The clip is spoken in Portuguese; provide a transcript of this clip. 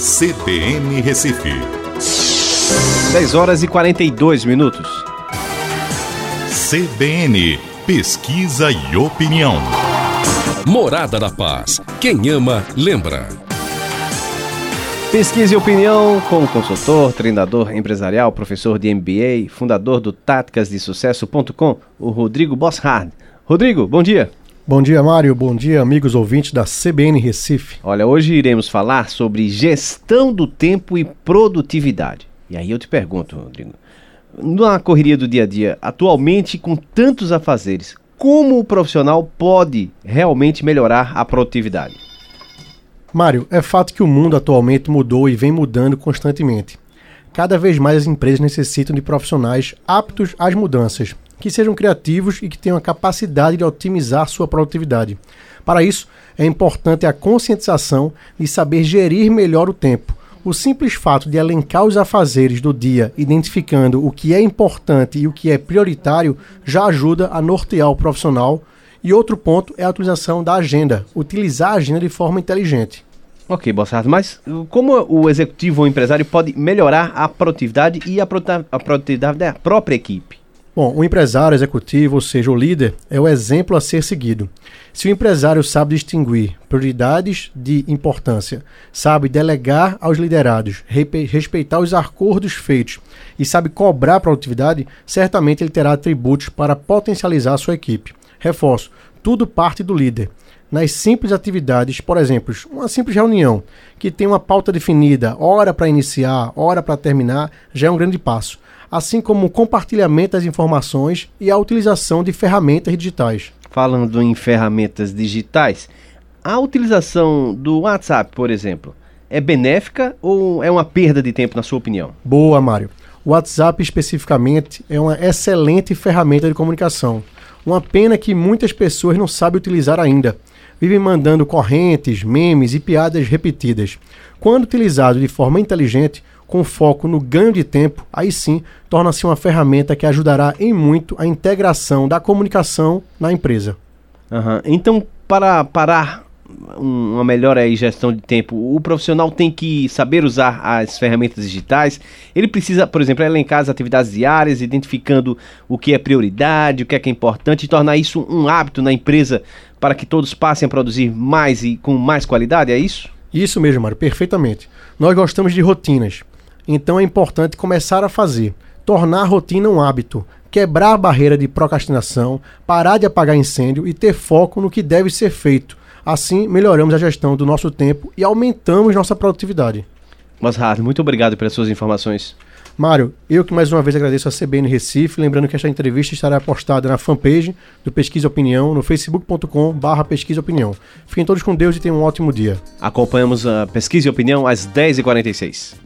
CBN Recife. 10 horas e 42 minutos. CBN Pesquisa e Opinião. Morada da Paz. Quem ama, lembra. Pesquisa e opinião com o consultor, treinador empresarial, professor de MBA, fundador do táticasdesucesso.com, o Rodrigo Bosshard. Rodrigo, bom dia. Bom dia, Mário. Bom dia, amigos ouvintes da CBN Recife. Olha, hoje iremos falar sobre gestão do tempo e produtividade. E aí eu te pergunto, Rodrigo, na correria do dia a dia, atualmente com tantos afazeres, como o profissional pode realmente melhorar a produtividade? Mário, é fato que o mundo atualmente mudou e vem mudando constantemente. Cada vez mais as empresas necessitam de profissionais aptos às mudanças, que sejam criativos e que tenham a capacidade de otimizar sua produtividade. Para isso, é importante a conscientização de saber gerir melhor o tempo. O simples fato de elencar os afazeres do dia, identificando o que é importante e o que é prioritário, já ajuda a nortear o profissional. E outro ponto é a utilização da agenda, utilizar a agenda de forma inteligente. Ok, Bossardo, mas como o executivo ou empresário pode melhorar a produtividade e a produtividade da própria equipe? Bom, o empresário executivo, ou seja, o líder, é o exemplo a ser seguido. Se o empresário sabe distinguir prioridades de importância, sabe delegar aos liderados, respeitar os acordos feitos e sabe cobrar produtividade, certamente ele terá atributos para potencializar a sua equipe. Reforço, tudo parte do líder. Nas simples atividades, por exemplo, uma simples reunião que tem uma pauta definida, hora para iniciar, hora para terminar, já é um grande passo assim como o compartilhamento das informações e a utilização de ferramentas digitais. Falando em ferramentas digitais, a utilização do WhatsApp, por exemplo, é benéfica ou é uma perda de tempo, na sua opinião? Boa, Mário. O WhatsApp, especificamente, é uma excelente ferramenta de comunicação. Uma pena que muitas pessoas não sabem utilizar ainda. Vivem mandando correntes, memes e piadas repetidas. Quando utilizado de forma inteligente, com foco no ganho de tempo, aí sim torna-se uma ferramenta que ajudará em muito a integração da comunicação na empresa. Uhum. Então, para parar uma melhor gestão de tempo, o profissional tem que saber usar as ferramentas digitais. Ele precisa, por exemplo, elencar as atividades diárias, identificando o que é prioridade, o que é, que é importante, e tornar isso um hábito na empresa para que todos passem a produzir mais e com mais qualidade, é isso? Isso mesmo, Mário, perfeitamente. Nós gostamos de rotinas. Então é importante começar a fazer, tornar a rotina um hábito, quebrar a barreira de procrastinação, parar de apagar incêndio e ter foco no que deve ser feito. Assim, melhoramos a gestão do nosso tempo e aumentamos nossa produtividade. Mas, muito obrigado pelas suas informações. Mário, eu que mais uma vez agradeço a CBN Recife, lembrando que esta entrevista estará postada na fanpage do Pesquisa Opinião, no facebook.com barra Pesquisa Opinião. Fiquem todos com Deus e tenham um ótimo dia. Acompanhamos a Pesquisa e Opinião às 10h46.